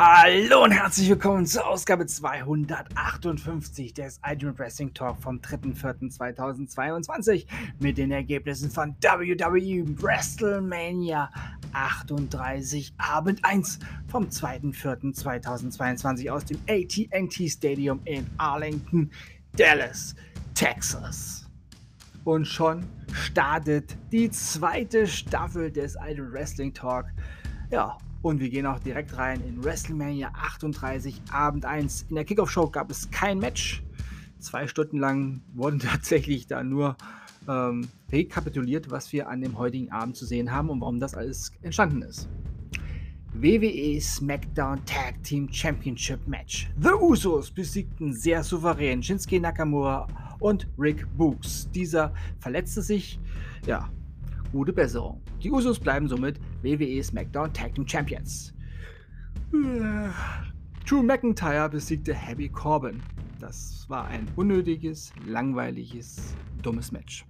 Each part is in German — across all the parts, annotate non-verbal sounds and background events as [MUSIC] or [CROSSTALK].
Hallo und herzlich willkommen zur Ausgabe 258 des Ultimate Wrestling Talk vom 3.4.2022 mit den Ergebnissen von WWE WrestleMania 38 Abend 1 vom 2.4.2022 aus dem AT&T Stadium in Arlington, Dallas, Texas. Und schon startet die zweite Staffel des Ultimate Wrestling Talk. Ja, und wir gehen auch direkt rein in WrestleMania 38, Abend 1. In der Kickoff-Show gab es kein Match. Zwei Stunden lang wurden [LAUGHS] tatsächlich da nur ähm, rekapituliert, was wir an dem heutigen Abend zu sehen haben und warum das alles entstanden ist. WWE SmackDown Tag Team Championship Match. The Usos besiegten sehr souverän Shinsuke Nakamura und Rick Books. Dieser verletzte sich, ja, Gute Besserung. Die Usos bleiben somit WWE SmackDown Tag Team Champions. Drew McIntyre besiegte Happy Corbin. Das war ein unnötiges, langweiliges, dummes Match.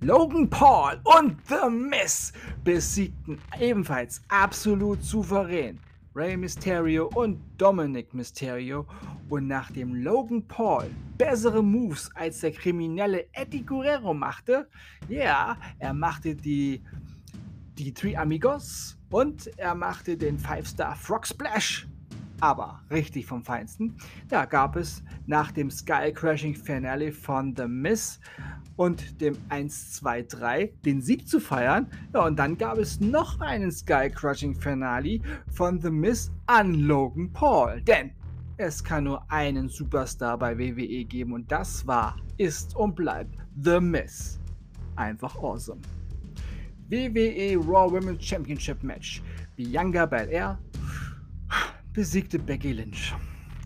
Logan Paul und The Miz besiegten ebenfalls absolut souverän Rey Mysterio und Dominic Mysterio und nachdem Logan Paul bessere Moves als der kriminelle Eddie Guerrero machte, ja, er machte die, die Three Amigos und er machte den Five-Star Frog Splash, aber richtig vom Feinsten. Da gab es nach dem Sky Crashing Finale von The Miz und dem 1, 2, 3 den Sieg zu feiern. Ja, und dann gab es noch einen Sky Crushing Finale von The Miz an Logan Paul. Denn es kann nur einen Superstar bei WWE geben und das war, ist und bleibt The Miz. Einfach awesome. WWE Raw Women's Championship Match. Bianca Belair besiegte Becky Lynch.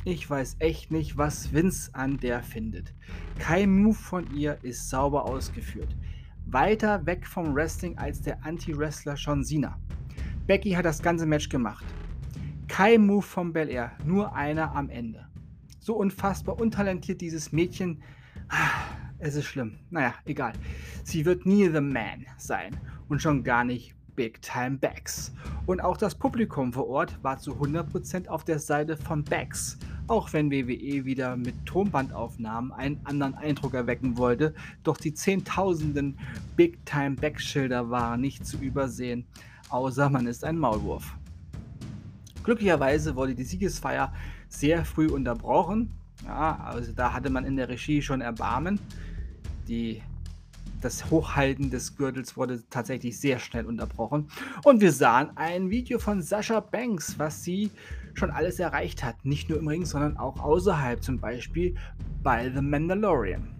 Ich weiß echt nicht, was Vince an der findet. Kein Move von ihr ist sauber ausgeführt. Weiter weg vom Wrestling als der Anti-Wrestler John Cena. Becky hat das ganze Match gemacht. Kein Move von Bel Air, nur einer am Ende. So unfassbar untalentiert dieses Mädchen. Es ist schlimm. Naja, egal. Sie wird nie The Man sein und schon gar nicht Big Time Backs. Und auch das Publikum vor Ort war zu 100% auf der Seite von Backs auch wenn WWE wieder mit Tonbandaufnahmen einen anderen Eindruck erwecken wollte, doch die Zehntausenden Big-Time-Backschilder waren nicht zu übersehen, außer man ist ein Maulwurf. Glücklicherweise wurde die Siegesfeier sehr früh unterbrochen. Ja, also da hatte man in der Regie schon Erbarmen. Die, das Hochhalten des Gürtels wurde tatsächlich sehr schnell unterbrochen. Und wir sahen ein Video von Sascha Banks, was sie schon alles erreicht hat. Nicht nur im Ring, sondern auch außerhalb, zum Beispiel bei The Mandalorian.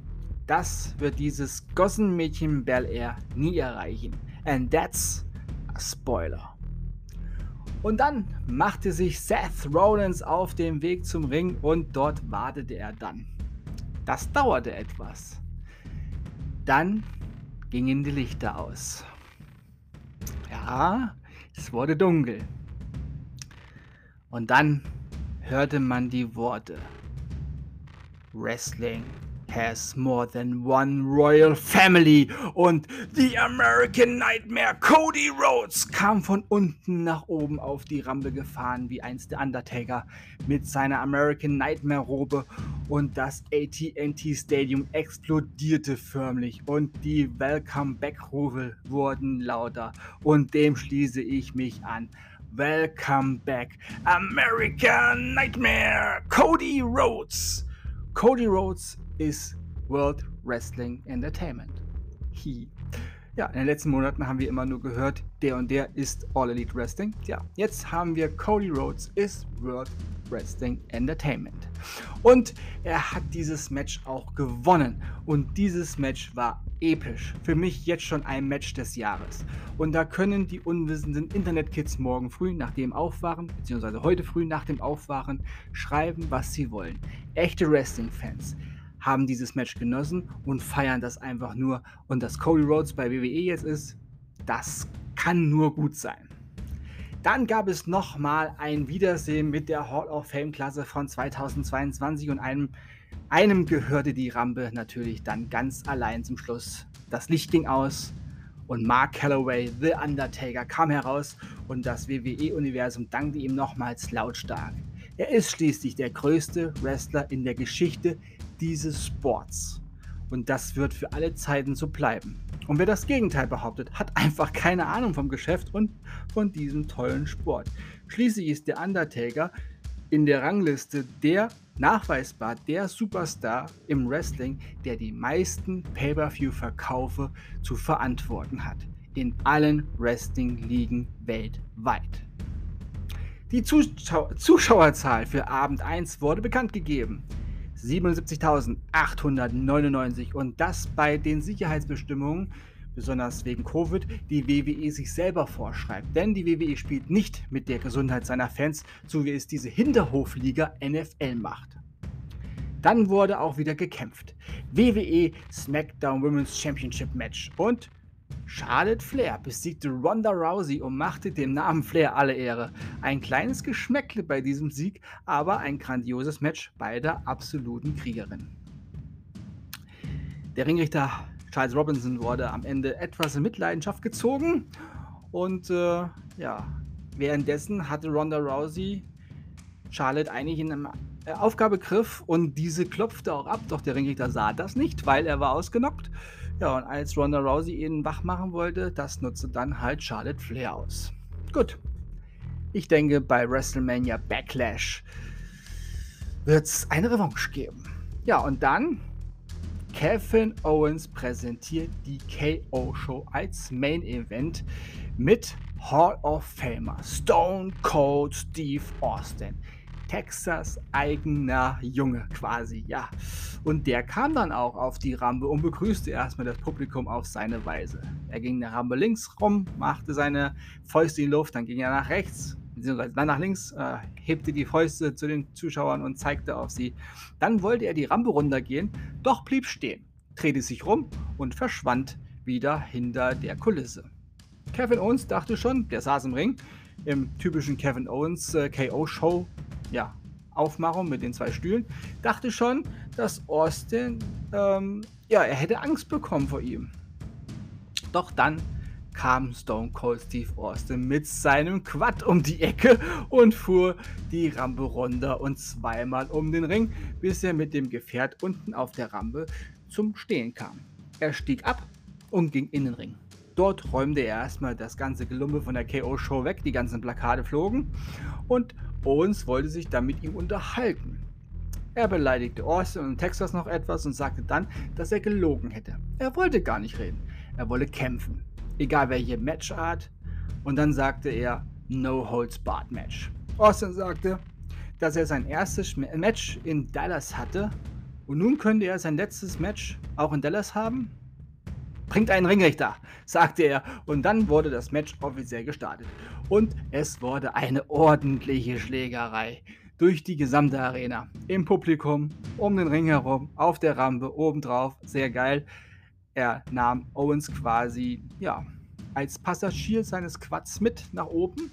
Das wird dieses Gossenmädchen Bel Air nie erreichen. And that's a spoiler. Und dann machte sich Seth Rollins auf den Weg zum Ring und dort wartete er dann. Das dauerte etwas. Dann gingen die Lichter aus. Ja, es wurde dunkel. Und dann hörte man die Worte. Wrestling has more than one royal family und The American Nightmare Cody Rhodes kam von unten nach oben auf die Rampe gefahren wie einst der Undertaker mit seiner American Nightmare Robe und das AT&T Stadium explodierte förmlich und die Welcome Back Rufe wurden lauter und dem schließe ich mich an. Welcome back, American Nightmare, Cody Rhodes. Cody Rhodes is World Wrestling Entertainment. He. Ja, in den letzten Monaten haben wir immer nur gehört, der und der ist All Elite Wrestling. Ja, jetzt haben wir Cody Rhodes ist World Wrestling Entertainment. Und er hat dieses Match auch gewonnen. Und dieses Match war episch. Für mich jetzt schon ein Match des Jahres. Und da können die unwissenden Internetkids morgen früh nach dem Aufwachen, beziehungsweise heute früh nach dem Aufwachen, schreiben, was sie wollen. Echte Wrestling-Fans haben dieses Match genossen und feiern das einfach nur. Und dass Cody Rhodes bei WWE jetzt ist, das kann nur gut sein. Dann gab es nochmal ein Wiedersehen mit der Hall of Fame-Klasse von 2022 und einem einem gehörte die Rampe natürlich dann ganz allein zum Schluss. Das Licht ging aus Und Mark Calloway, The Undertaker, kam heraus und das WWE-Universum dankte ihm nochmals lautstark. Er ist schließlich der größte Wrestler in der Geschichte dieses Sports. Und das wird für alle Zeiten so bleiben. Und wer das Gegenteil behauptet, hat einfach keine Ahnung vom Geschäft und von diesem tollen Sport. Schließlich ist der Undertaker in der Rangliste der nachweisbar der Superstar im Wrestling, der die meisten Pay-per-view-Verkaufe zu verantworten hat. In allen Wrestling-Ligen weltweit. Die Zuschau Zuschauerzahl für Abend 1 wurde bekannt gegeben. 77.899 und das bei den Sicherheitsbestimmungen, besonders wegen Covid, die WWE sich selber vorschreibt. Denn die WWE spielt nicht mit der Gesundheit seiner Fans, so wie es diese Hinterhofliga NFL macht. Dann wurde auch wieder gekämpft. WWE SmackDown Women's Championship Match und Charlotte Flair besiegte Ronda Rousey und machte dem Namen Flair alle Ehre. Ein kleines Geschmäckle bei diesem Sieg, aber ein grandioses Match beider absoluten Kriegerinnen. Der Ringrichter Charles Robinson wurde am Ende etwas in Mitleidenschaft gezogen und äh, ja, währenddessen hatte Ronda Rousey Charlotte eigentlich in einem äh, Aufgabegriff und diese klopfte auch ab, doch der Ringrichter sah das nicht, weil er war ausgenockt. Ja, und als Ronda Rousey ihn wach machen wollte, das nutzte dann halt Charlotte Flair aus. Gut. Ich denke, bei WrestleMania Backlash wird es eine Revanche geben. Ja, und dann Kevin Owens präsentiert die KO-Show als Main Event mit Hall of Famer Stone Cold Steve Austin. Texas eigener Junge quasi, ja. Und der kam dann auch auf die Rampe und begrüßte erstmal das Publikum auf seine Weise. Er ging der Rampe links rum, machte seine Fäuste in die Luft, dann ging er nach rechts, beziehungsweise dann nach links, äh, hebte die Fäuste zu den Zuschauern und zeigte auf sie. Dann wollte er die Rampe runtergehen, doch blieb stehen, drehte sich rum und verschwand wieder hinter der Kulisse. Kevin Owens dachte schon, der saß im Ring, im typischen Kevin Owens äh, KO-Show ja, Aufmachung mit den zwei Stühlen, dachte schon, dass Austin, ähm, ja, er hätte Angst bekommen vor ihm. Doch dann kam Stone Cold Steve Austin mit seinem Quad um die Ecke und fuhr die Rampe runter und zweimal um den Ring, bis er mit dem Gefährt unten auf der Rampe zum Stehen kam. Er stieg ab und ging in den Ring. Dort räumte er erstmal das ganze Gelumpe von der KO-Show weg, die ganzen Plakate flogen und Owens wollte sich dann mit ihm unterhalten. Er beleidigte Austin und Texas noch etwas und sagte dann, dass er gelogen hätte. Er wollte gar nicht reden. Er wolle kämpfen. Egal welche Matchart. Und dann sagte er No Holds Barred Match. Austin sagte, dass er sein erstes Match in Dallas hatte und nun könnte er sein letztes Match auch in Dallas haben. Bringt einen Ringrichter, sagte er, und dann wurde das Match offiziell gestartet. Und es wurde eine ordentliche Schlägerei durch die gesamte Arena. Im Publikum, um den Ring herum, auf der Rampe, obendrauf, sehr geil. Er nahm Owens quasi, ja, als Passagier seines Quads mit nach oben,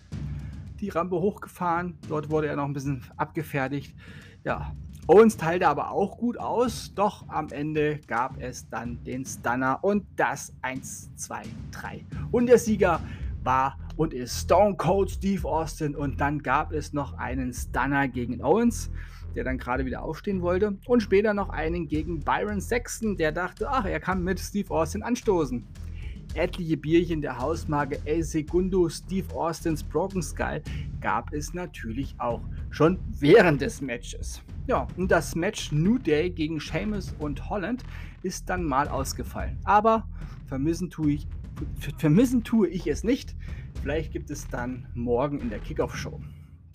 die Rampe hochgefahren. Dort wurde er noch ein bisschen abgefertigt. Ja, Owens teilte aber auch gut aus, doch am Ende gab es dann den Stunner und das 1, 2, 3. Und der Sieger war und ist Stone Cold Steve Austin und dann gab es noch einen Stunner gegen Owens, der dann gerade wieder aufstehen wollte und später noch einen gegen Byron Sexton, der dachte, ach, er kann mit Steve Austin anstoßen. Etliche Bierchen der Hausmarke El Segundo Steve Austins Broken Skull gab es natürlich auch schon während des Matches. Ja, und das Match New Day gegen Sheamus und Holland ist dann mal ausgefallen. Aber vermissen tue ich, vermissen tue ich es nicht. Vielleicht gibt es dann morgen in der Kickoff-Show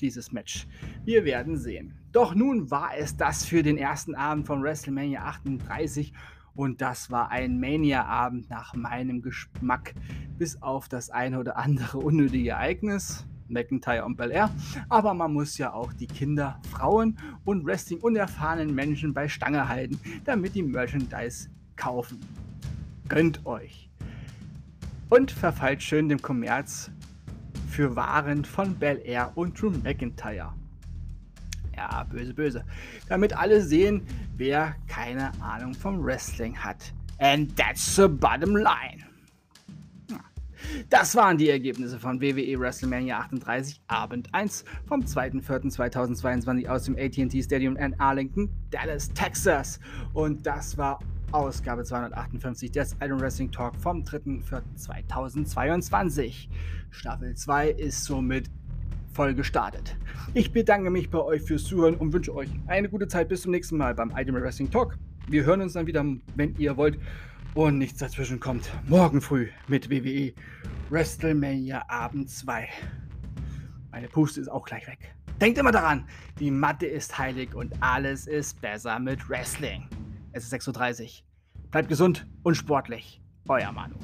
dieses Match. Wir werden sehen. Doch nun war es das für den ersten Abend von WrestleMania 38 und das war ein Mania-Abend nach meinem Geschmack, bis auf das eine oder andere unnötige Ereignis. McIntyre und Bel Air. Aber man muss ja auch die Kinder, Frauen und Wrestling unerfahrenen Menschen bei Stange halten, damit die Merchandise kaufen. Gönnt euch. Und verfallt schön dem Kommerz für Waren von Bel Air und Drew McIntyre. Ja, böse, böse. Damit alle sehen, wer keine Ahnung vom Wrestling hat. And that's the bottom line. Das waren die Ergebnisse von WWE WrestleMania 38 Abend 1 vom 2.4.2022 aus dem AT&T Stadium in Arlington, Dallas, Texas. Und das war Ausgabe 258 des Iron Wrestling Talk vom 3.4.2022. Staffel 2 ist somit voll gestartet. Ich bedanke mich bei euch fürs Zuhören und wünsche euch eine gute Zeit. Bis zum nächsten Mal beim Iron Wrestling Talk. Wir hören uns dann wieder, wenn ihr wollt und nichts dazwischen kommt. Morgen früh mit WWE WrestleMania Abend 2. Meine Puste ist auch gleich weg. Denkt immer daran, die Matte ist heilig und alles ist besser mit Wrestling. Es ist 6.30 Uhr. Bleibt gesund und sportlich. Euer Manu.